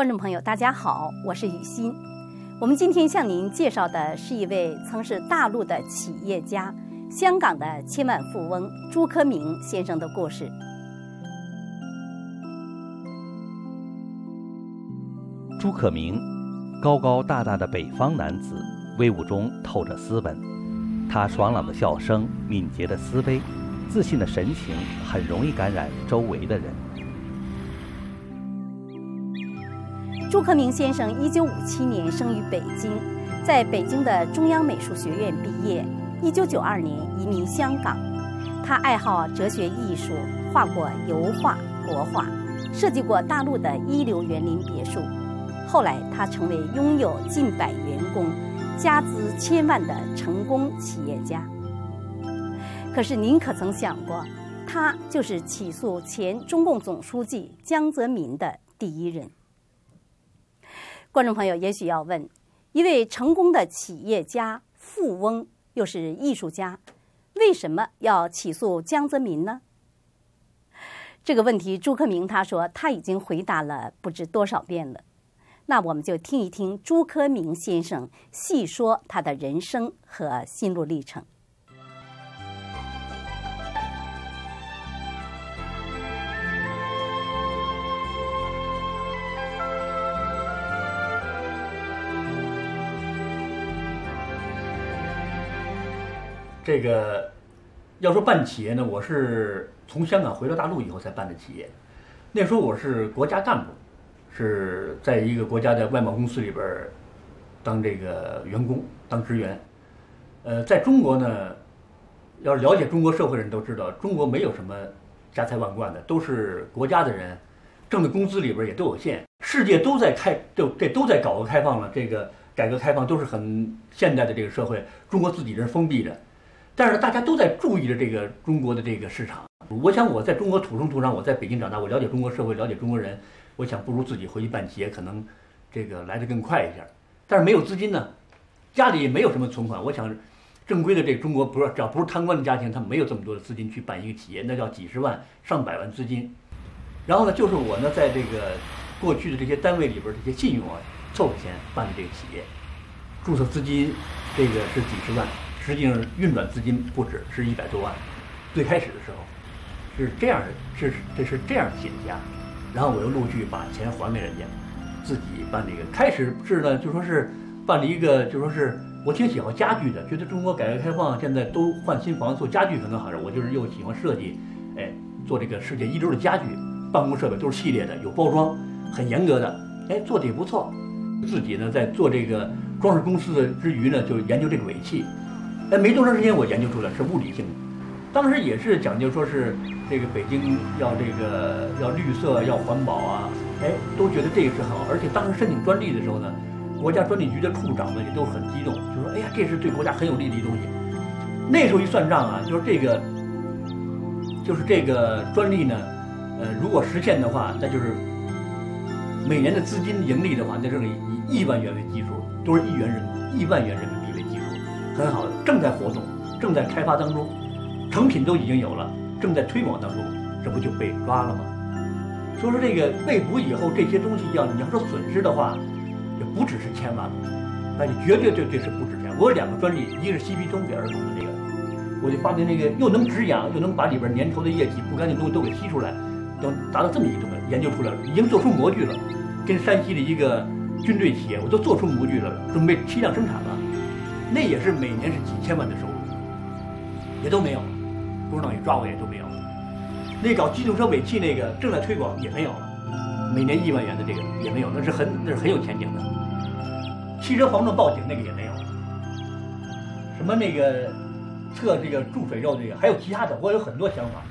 观众朋友，大家好，我是雨欣。我们今天向您介绍的是一位曾是大陆的企业家、香港的千万富翁朱克明先生的故事。朱克明，高高大大的北方男子，威武中透着斯文。他爽朗的笑声、敏捷的思维、自信的神情，很容易感染周围的人。朱克明先生一九五七年生于北京，在北京的中央美术学院毕业。一九九二年移民香港。他爱好哲学艺术，画过油画、国画，设计过大陆的一流园林别墅。后来，他成为拥有近百员工、家资千万的成功企业家。可是，您可曾想过，他就是起诉前中共总书记江泽民的第一人？观众朋友也许要问：一位成功的企业家、富翁，又是艺术家，为什么要起诉江泽民呢？这个问题，朱克明他说他已经回答了不知多少遍了。那我们就听一听朱克明先生细说他的人生和心路历程。这个要说办企业呢，我是从香港回到大陆以后才办的企业。那时候我是国家干部，是在一个国家的外贸公司里边当这个员工，当职员。呃，在中国呢，要是了解中国社会的人都知道，中国没有什么家财万贯的，都是国家的人挣的工资里边也都有限。世界都在开，都这都在搞个开放了，这个改革开放都是很现代的这个社会，中国自己人封闭着。但是大家都在注意着这个中国的这个市场。我想我在中国土生土长，我在北京长大，我了解中国社会，了解中国人。我想不如自己回去办企业，可能这个来的更快一点。但是没有资金呢，家里没有什么存款。我想，正规的这中国不是只要不是贪官的家庭，他没有这么多的资金去办一个企业，那叫几十万、上百万资金。然后呢，就是我呢，在这个过去的这些单位里边，这些信用啊，凑合钱办的这个企业，注册资金这个是几十万。实际上运转资金不止是一百多万，最开始的时候是这样的，是这是这样的企业家，然后我又陆续把钱还给人家，自己办这个。开始是呢，就说是办了一个，就说是我挺喜欢家具的，觉得中国改革开放现在都换新房做家具可能好点，我就是又喜欢设计，哎，做这个世界一流的家具，办公设备都是系列的，有包装，很严格的，哎，做的也不错。自己呢在做这个装饰公司的之余呢，就研究这个尾气。哎，没多长时间，我研究出来是物理性的。当时也是讲究说是这个北京要这个要绿色要环保啊，哎，都觉得这个是好。而且当时申请专利的时候呢，国家专利局的处长们也都很激动，就说：“哎呀，这是对国家很有利的一东西。”那时候一算账啊，就是这个，就是这个专利呢，呃，如果实现的话，那就是每年的资金盈利的话，那就是以亿万元为基数，都是亿元人亿万元人民币。很好，正在活动，正在开发当中，成品都已经有了，正在推广当中，这不就被抓了吗？所以说这个被捕以后，这些东西要你要说损失的话，也不只是千万了，那就绝对绝对是不值钱。我有两个专利，一个是西皮通给儿童的这个，我就发明那个又能止痒，又能把里边粘稠的液体、不干净东西都给吸出来，要达到这么一个，研究出来了，已经做出模具了，跟山西的一个军队企业，我都做出模具了，准备批量生产了。那也是每年是几千万的收入，也都没有了。共产党一抓我也都没有了。那搞机动车尾气那个正在推广也没有了，每年亿万元的这个也没有，那是很那是很有前景的。汽车防撞报警那个也没有。什么那个测这个注水肉这个，还有其他的，我有很多想法。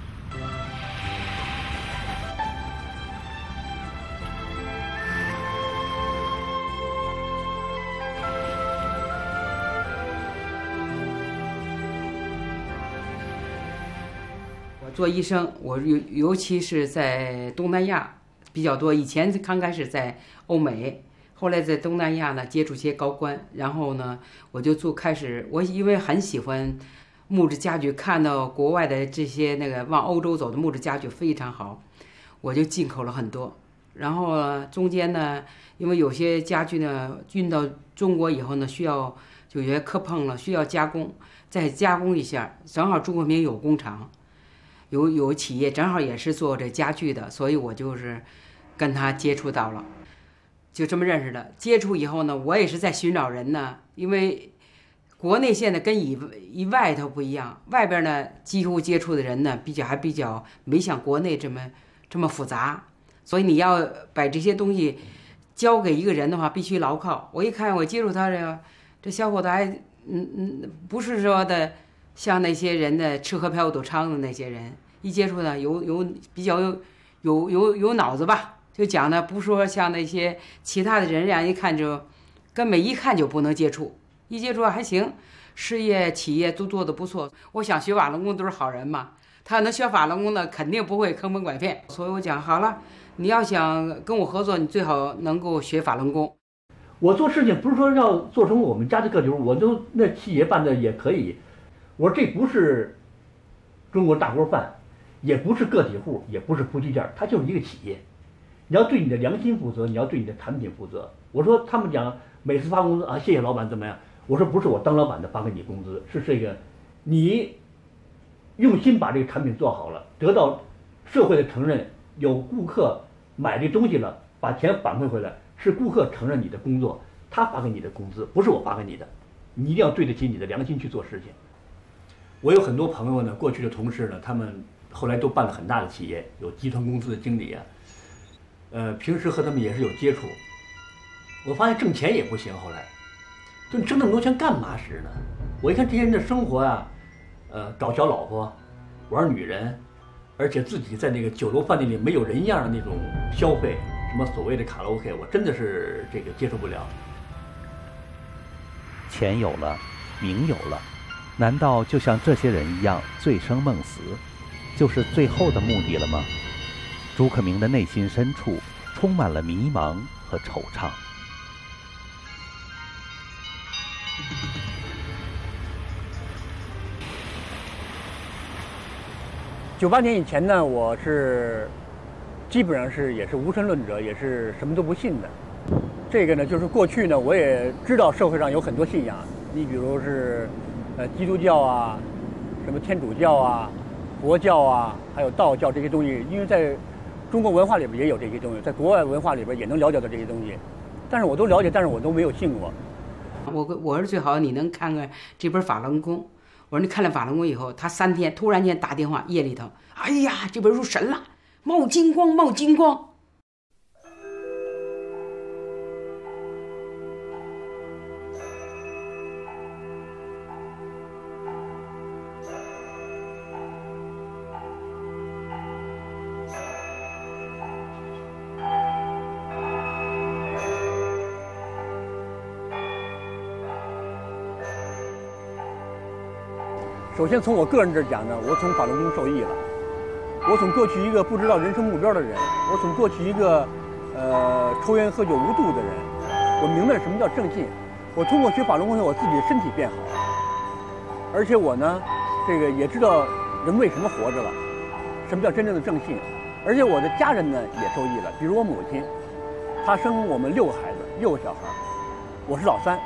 做医生，我尤尤其是在东南亚比较多。以前刚开始在欧美，后来在东南亚呢接触些高官，然后呢我就做开始。我因为很喜欢木质家具，看到国外的这些那个往欧洲走的木质家具非常好，我就进口了很多。然后中间呢，因为有些家具呢运到中国以后呢，需要就有些磕碰了，需要加工，再加工一下。正好朱国明有工厂，有有企业，正好也是做这家具的，所以我就是跟他接触到了，就这么认识的。接触以后呢，我也是在寻找人呢，因为。国内现在跟以以外头不一样，外边呢几乎接触的人呢比较还比较没像国内这么这么复杂，所以你要把这些东西交给一个人的话，必须牢靠。我一看我接触他这个这小伙子还嗯嗯不是说的像那些人的吃喝嫖赌娼的那些人，一接触呢有有比较有有有有脑子吧，就讲的不说像那些其他的人，让人一看就根本一看就不能接触。一接触还行，事业企业都做得不错。我想学法轮功都是好人嘛，他能学法轮功的，肯定不会坑蒙拐骗。所以我讲好了，你要想跟我合作，你最好能够学法轮功。我做事情不是说要做成我们家的个体户，我都那企业办的也可以。我说这不是中国大锅饭，也不是个体户，也不是夫妻店，它就是一个企业。你要对你的良心负责，你要对你的产品负责。我说他们讲每次发工资啊，谢谢老板怎么样？我说不是我当老板的发给你工资，是这个，你用心把这个产品做好了，得到社会的承认，有顾客买这东西了，把钱反馈回来，是顾客承认你的工作，他发给你的工资，不是我发给你的，你一定要对得起你的良心去做事情。我有很多朋友呢，过去的同事呢，他们后来都办了很大的企业，有集团公司的经理啊，呃，平时和他们也是有接触，我发现挣钱也不行，后来。就你挣那么多钱干嘛使呢？我一看这些人的生活啊，呃，搞小老婆，玩女人，而且自己在那个酒楼饭店里没有人样的那种消费，什么所谓的卡拉 OK，我真的是这个接受不了。钱有了，名有了，难道就像这些人一样醉生梦死，就是最后的目的了吗？朱克明的内心深处充满了迷茫和惆怅。九八年以前呢，我是基本上是也是无神论者，也是什么都不信的。这个呢，就是过去呢，我也知道社会上有很多信仰，你比如是呃基督教啊，什么天主教啊、佛教啊，还有道教这些东西，因为在中国文化里边也有这些东西，在国外文化里边也能了解到这些东西，但是我都了解，但是我都没有信过。我我是最好你能看看这本《法轮功》。我说你看了《法轮功》以后，他三天突然间打电话，夜里头，哎呀，这本书神了，冒金光，冒金光。首先从我个人这讲呢，我从法轮功受益了。我从过去一个不知道人生目标的人，我从过去一个呃抽烟喝酒无度的人，我明白什么叫正信。我通过学法轮功后，我自己的身体变好了，而且我呢，这个也知道人为什么活着了，什么叫真正的正信。而且我的家人呢也受益了，比如我母亲，她生我们六个孩子，六个小孩，我是老三，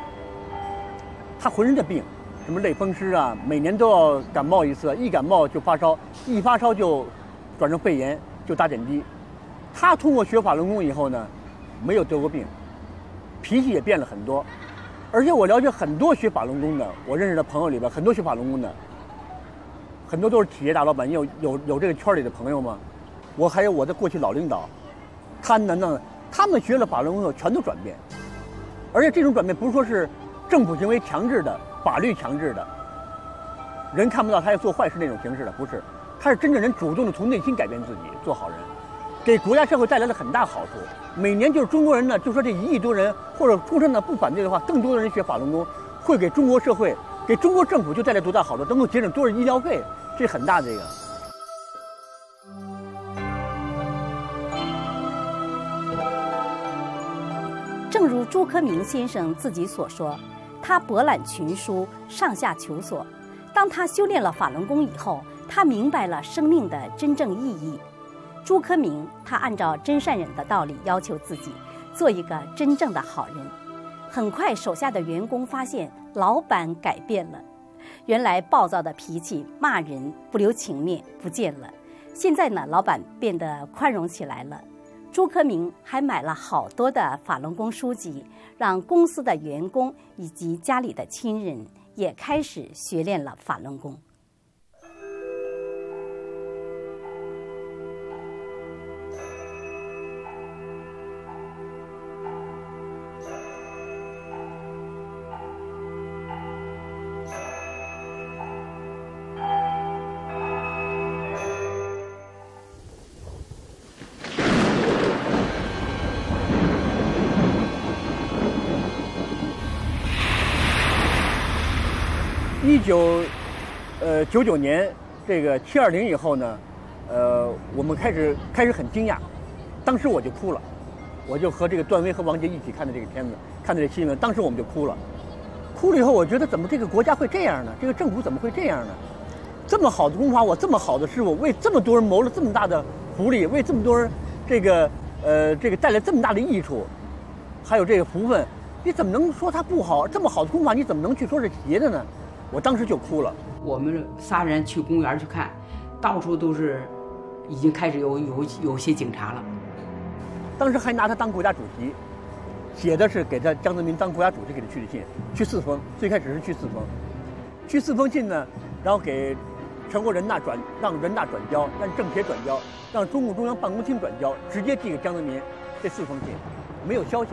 她浑身的病。什么类风湿啊，每年都要感冒一次，一感冒就发烧，一发烧就转成肺炎，就打点滴。他通过学法轮功以后呢，没有得过病，脾气也变了很多。而且我了解很多学法轮功的，我认识的朋友里边，很多学法轮功的，很多都是企业大老板，有有有这个圈里的朋友吗？我还有我的过去老领导，他们呢，他们学了法轮功后全都转变，而且这种转变不是说是政府行为强制的。法律强制的，人看不到他要做坏事那种形式的，不是，他是真正人主动的从内心改变自己，做好人，给国家社会带来了很大好处。每年就是中国人呢，就说这一亿多人，或者出生呢不反对的话，更多的人学法轮功，会给中国社会、给中国政府就带来多大好处？能够节省多少医疗费？这很大的一个。正如朱克明先生自己所说。他博览群书，上下求索。当他修炼了法轮功以后，他明白了生命的真正意义。朱克明他按照真善忍的道理要求自己，做一个真正的好人。很快，手下的员工发现老板改变了，原来暴躁的脾气、骂人、不留情面不见了。现在呢，老板变得宽容起来了。朱克明还买了好多的法轮功书籍，让公司的员工以及家里的亲人也开始学练了法轮功。一九，呃，九九年这个七二零以后呢，呃，我们开始开始很惊讶，当时我就哭了，我就和这个段威和王杰一起看的这个片子，看的这新闻，当时我们就哭了，哭了以后，我觉得怎么这个国家会这样呢？这个政府怎么会这样呢？这么好的功法，我这么好的师傅，为这么多人谋了这么大的福利，为这么多人这个呃这个带来这么大的益处，还有这个福分，你怎么能说它不好？这么好的功法，你怎么能去说是邪的呢？我当时就哭了。我们仨人去公园去看，到处都是，已经开始有有有些警察了。当时还拿他当国家主席，写的是给他江泽民当国家主席给他去的信，去四封。最开始是去四封，去四封信呢，然后给全国人大转，让人大转交，让政协转交，让中共中央办公厅转交，直接寄给江泽民。这四封信没有消息，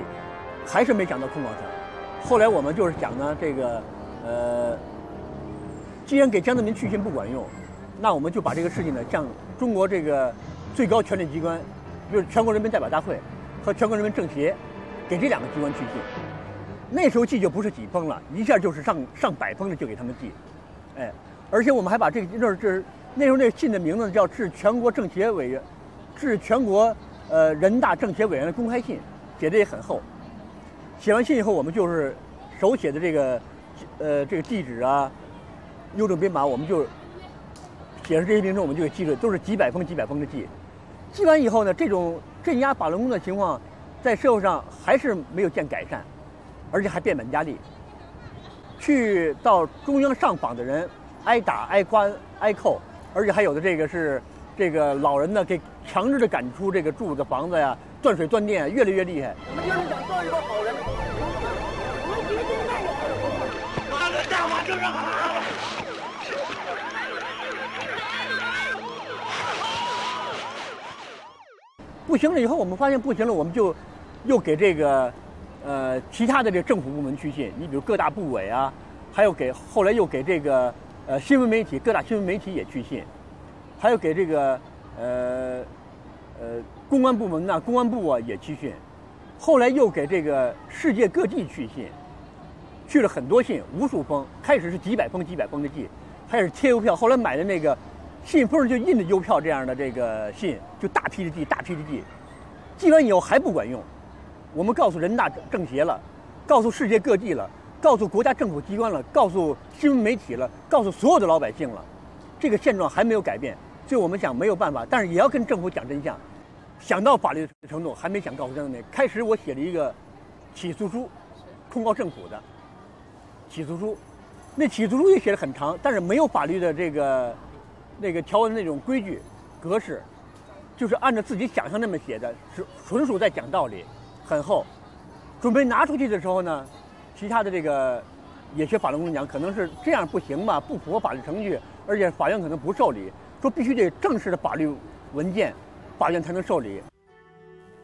还是没想到空广城。后来我们就是讲呢，这个呃。既然给江泽民去信不管用，那我们就把这个事情呢，向中国这个最高权力机关，就是全国人民代表大会和全国人民政协，给这两个机关去信。那时候寄就不是几封了，一下就是上上百封的就给他们寄，哎，而且我们还把这个那这那时候那信的名字叫致全国政协委员，致全国呃人大政协委员的公开信，写的也很厚。写完信以后，我们就是手写的这个呃这个地址啊。邮政编码，我们就写上这些名称，我们就给记住，都是几百封、几百封的寄。寄完以后呢，这种镇压法轮功的情况，在社会上还是没有见改善，而且还变本加厉。去到中央上访的人，挨打、挨关、挨扣，而且还有的这个是这个老人呢，给强制的赶出这个住的房子呀，断水断电，越来越厉害。我们就是想做一个好人。我们决定那个。妈的，大法就是好。不行了以后，我们发现不行了，我们就又给这个呃其他的这政府部门去信。你比如各大部委啊，还有给后来又给这个呃新闻媒体各大新闻媒体也去信，还有给这个呃呃公安部门呐，公安部啊也去信。后来又给这个世界各地去信，去了很多信，无数封。开始是几百封几百封的寄，开始贴邮票，后来买的那个。信封就印着邮票这样的这个信，就大批的寄，大批的寄，寄完以后还不管用。我们告诉人大政协了，告诉世界各地了，告诉国家政府机关了，告诉新闻媒体了，告诉所有的老百姓了，这个现状还没有改变。所以我们想没有办法，但是也要跟政府讲真相。想到法律的程度，还没想告诉江泽民。开始我写了一个起诉书，控告政府的起诉书，那起诉书也写的很长，但是没有法律的这个。那个条文那种规矩、格式，就是按照自己想象那么写的，是纯属在讲道理，很厚。准备拿出去的时候呢，其他的这个也学法律公讲，可能是这样不行吧，不符合法律程序，而且法院可能不受理，说必须得正式的法律文件，法院才能受理。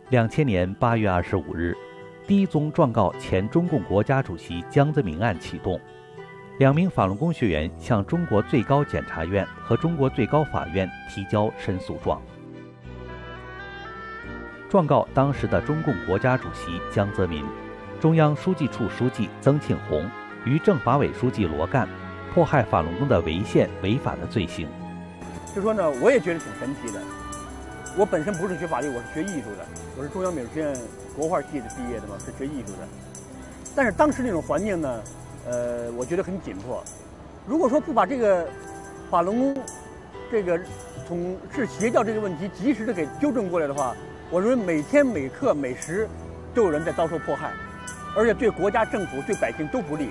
两千年八月二十五日，第一宗状告前中共国家主席江泽民案启动。两名法轮功学员向中国最高检察院和中国最高法院提交申诉状，状告当时的中共国家主席江泽民、中央书记处书记曾庆红与政法委书记罗干迫害法轮功的违宪违法的罪行。就说呢，我也觉得挺神奇的。我本身不是学法律，我是学艺术的，我是中央美术学院国画系的毕业的嘛，是学艺术的。但是当时那种环境呢？呃，我觉得很紧迫。如果说不把这个法轮功这个从治邪教这个问题及时的给纠正过来的话，我认为每天每刻每时都有人在遭受迫害，而且对国家政府对百姓都不利。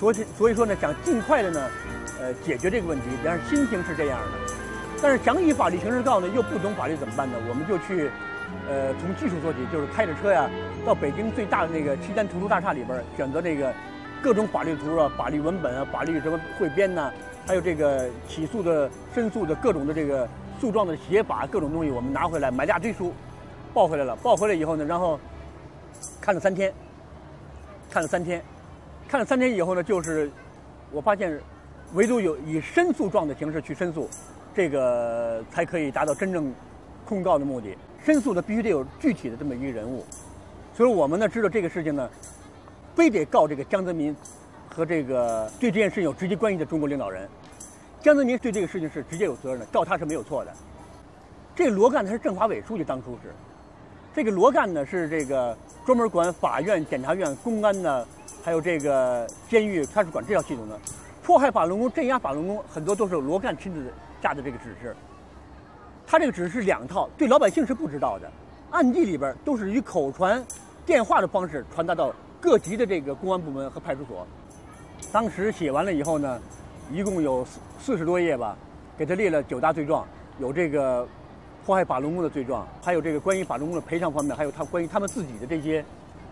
所以所以说呢，想尽快的呢，呃，解决这个问题，但是心情是这样的。但是想以法律形式告呢，又不懂法律怎么办呢？我们就去，呃，从技术说起，就是开着车呀，到北京最大的那个七丹图书大厦里边，选择这个各种法律图啊、法律文本啊、法律什么汇编呐，还有这个起诉的、申诉的各种的这个诉状的写法，各种东西，我们拿回来买大堆书，抱回来了。抱回来以后呢，然后看了三天，看了三天。看了三天以后呢，就是我发现，唯独有以申诉状的形式去申诉，这个才可以达到真正控告的目的。申诉的必须得有具体的这么一个人物，所以我们呢知道这个事情呢，非得告这个江泽民和这个对这件事情有直接关系的中国领导人。江泽民对这个事情是直接有责任的，告他是没有错的。这个罗干他是政法委书记，当初是这个罗干呢是这个专门管法院、检察院、公安呢。还有这个监狱，他是管这套系统的。迫害法轮功、镇压法轮功，很多都是罗干亲自下的这个指示。他这个指示是两套，对老百姓是不知道的，暗地里边都是以口传、电话的方式传达到各级的这个公安部门和派出所。当时写完了以后呢，一共有四四十多页吧，给他列了九大罪状，有这个迫害法轮功的罪状，还有这个关于法轮功的赔偿方面，还有他关于他们自己的这些。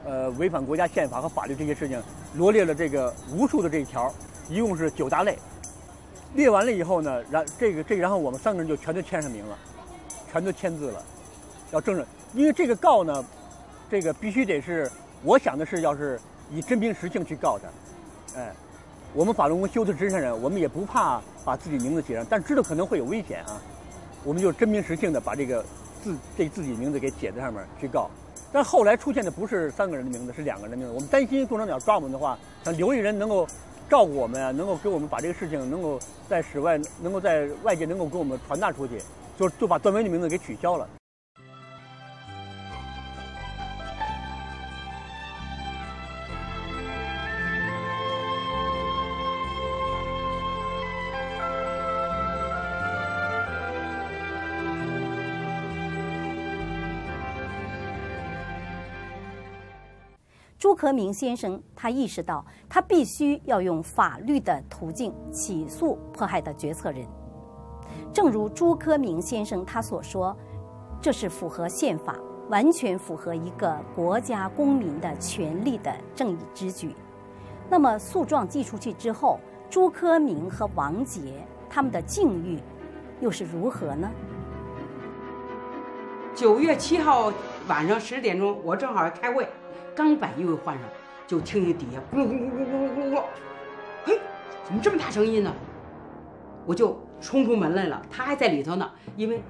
呃，违反国家宪法和法律这些事情，罗列了这个无数的这一条，一共是九大类。列完了以后呢，然这个这然后我们三个人就全都签上名了，全都签字了，要证人。因为这个告呢，这个必须得是，我想的是，要是以真凭实姓去告他，哎，我们法轮功修的是真善人，我们也不怕把自己名字写上，但知道可能会有危险啊，我们就真凭实姓的把这个字这自己名字给写在上面去告。但后来出现的不是三个人的名字，是两个人的名字。我们担心共产党抓我们的话，想留一人能够照顾我们啊，能够给我们把这个事情能够在室外，能够在外界能够给我们传达出去，就就把段威的名字给取消了。朱克明先生，他意识到他必须要用法律的途径起诉迫害的决策人。正如朱克明先生他所说，这是符合宪法、完全符合一个国家公民的权利的正义之举。那么诉状寄出去之后，朱克明和王杰他们的境遇又是如何呢？九月七号晚上十点钟，我正好开会。刚把衣服换上，就听见底下咕噜咕噜咕噜咕咕，嘿，怎么这么大声音呢？我就冲出门来了，他还在里头呢。因为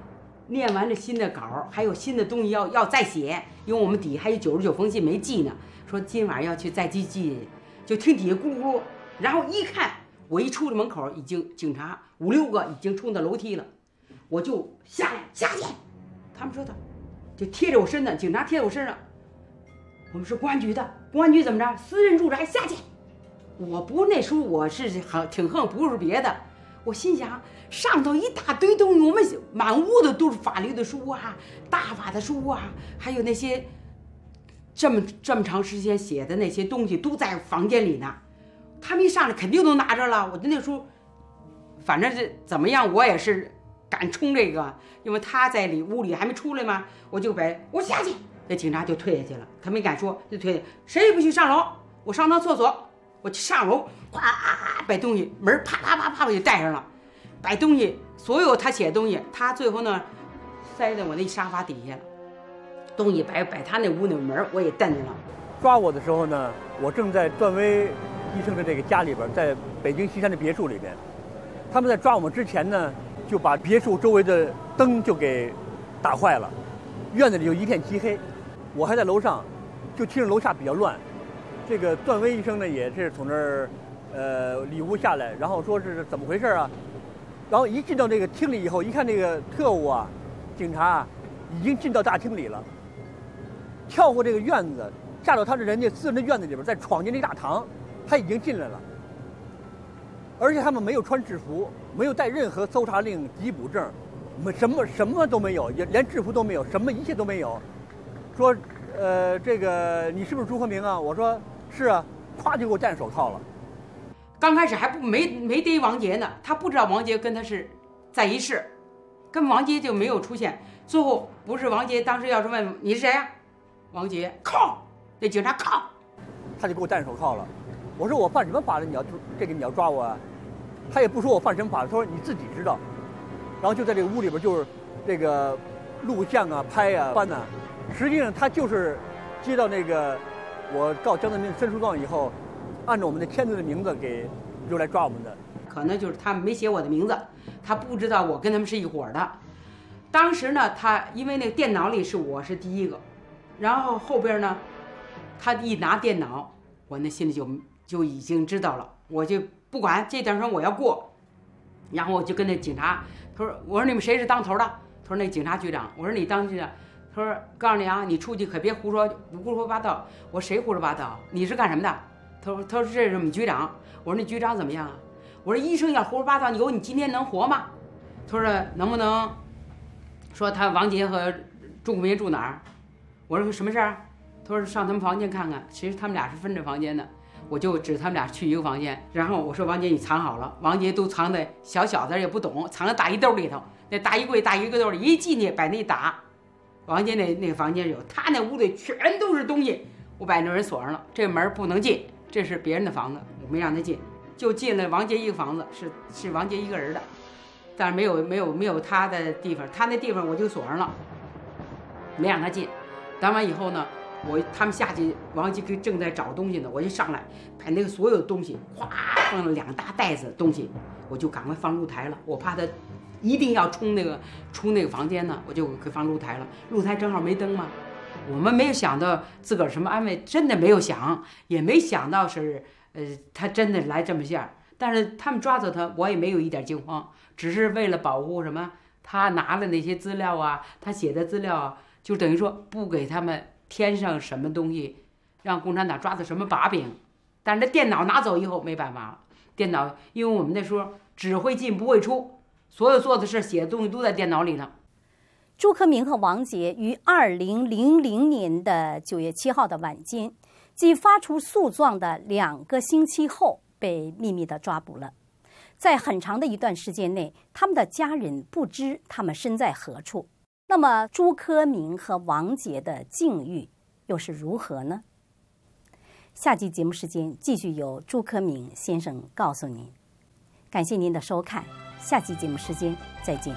念完这新的稿还有新的东西要要再写，因为我们底下还有九十九封信没寄呢。说今晚要去再寄寄，就听底下咕咕，然后一看，我一出了门口，已经警察五六个已经冲到楼梯了，我就下来下去。他们说的，就贴着我身子，警察贴在我身上。我们是公安局的，公安局怎么着？私人住宅下去！我不那时候我是很挺横，不是别的。我心想，上头一大堆东西，我们满屋子都是法律的书啊，大法的书啊，还有那些这么这么长时间写的那些东西都在房间里呢。他们一上来肯定都拿着了。我的那时候，反正是怎么样，我也是敢冲这个，因为他在里屋里还没出来嘛，我就呗，我下去。那警察就退下去了，他没敢说，就退。谁也不许上楼，我上趟厕所，我上楼，咵，把东西门啪啪啪啪我就带上了，把东西所有他写的东西，他最后呢塞在我那沙发底下了，东西摆摆他那屋那门我也蹬上了。抓我的时候呢，我正在段威医生的这个家里边，在北京西山的别墅里边，他们在抓我们之前呢，就把别墅周围的灯就给打坏了，院子里就一片漆黑。我还在楼上，就听着楼下比较乱。这个段威医生呢，也是从那儿，呃，里屋下来，然后说是怎么回事啊？然后一进到这个厅里以后，一看这个特务啊，警察啊已经进到大厅里了，跳过这个院子，下到他的人家私人的院子里边，再闯进那大堂，他已经进来了。而且他们没有穿制服，没有带任何搜查令、缉捕证，没什么什么都没有，也连制服都没有，什么一切都没有。说，呃，这个你是不是朱和明啊？我说是啊，咵就给我戴手铐了。刚开始还不没没逮王杰呢，他不知道王杰跟他是在一室，跟王杰就没有出现。最后不是王杰当时要是问你是谁呀？王杰铐，那警察铐，他就给我戴手铐了。我说我犯什么法了？你要这个你要抓我？啊？他也不说我犯什么法，他说你自己知道。然后就在这个屋里边就是这个录像啊、拍啊、翻呐。实际上他就是接到那个我告江泽民申诉状以后，按照我们的签字的名字给就来抓我们的。可能就是他没写我的名字，他不知道我跟他们是一伙的。当时呢，他因为那个电脑里是我是第一个，然后后边呢，他一拿电脑，我那心里就。就已经知道了，我就不管这点事我要过，然后我就跟那警察，他说：“我说你们谁是当头的？”他说：“那警察局长。”我说：“你当局长？”他说：“告诉你啊，你出去可别胡说胡说八道。”我说：“谁胡说八道？你是干什么的？”他说：“他说这是我们局长。”我说：“那局长怎么样啊？”我说：“医生要胡说八道，你说你今天能活吗？”他说：“能不能说他王杰和朱克明住哪儿？”我说：“什么事儿？”他说：“上他们房间看看。”其实他们俩是分着房间的。我就指他们俩去一个房间，然后我说：“王杰，你藏好了。”王杰都藏在小小子也不懂，藏在大衣兜里头。那大衣柜、大衣柜兜里一进去，把那一打。王杰那那个房间有，他那屋里全都是东西。我把那人锁上了，这门不能进，这是别人的房子，我没让他进，就进了王杰一个房子，是是王杰一个人的，但是没有没有没有他的地方，他那地方我就锁上了，没让他进。打完以后呢？我他们下去，王杰跟正在找东西呢，我就上来，把那个所有东西，咵放了两大袋子东西，我就赶快放露台了。我怕他一定要冲那个出那个房间呢，我就给放露台了。露台正好没灯嘛。我们没有想到自个儿什么安慰，真的没有想，也没想到是呃他真的来这么下。但是他们抓走他，我也没有一点惊慌，只是为了保护什么，他拿了那些资料啊，他写的资料啊，就等于说不给他们。添上什么东西，让共产党抓的什么把柄？但是这电脑拿走以后没办法了。电脑，因为我们那时候只会进不会出，所有做的事、写的东西都在电脑里呢。朱克明和王杰于二零零零年的九月七号的晚间，即发出诉状的两个星期后，被秘密的抓捕了。在很长的一段时间内，他们的家人不知他们身在何处。那么，朱科明和王杰的境遇又是如何呢？下集节目时间继续由朱科明先生告诉您。感谢您的收看，下期节目时间再见。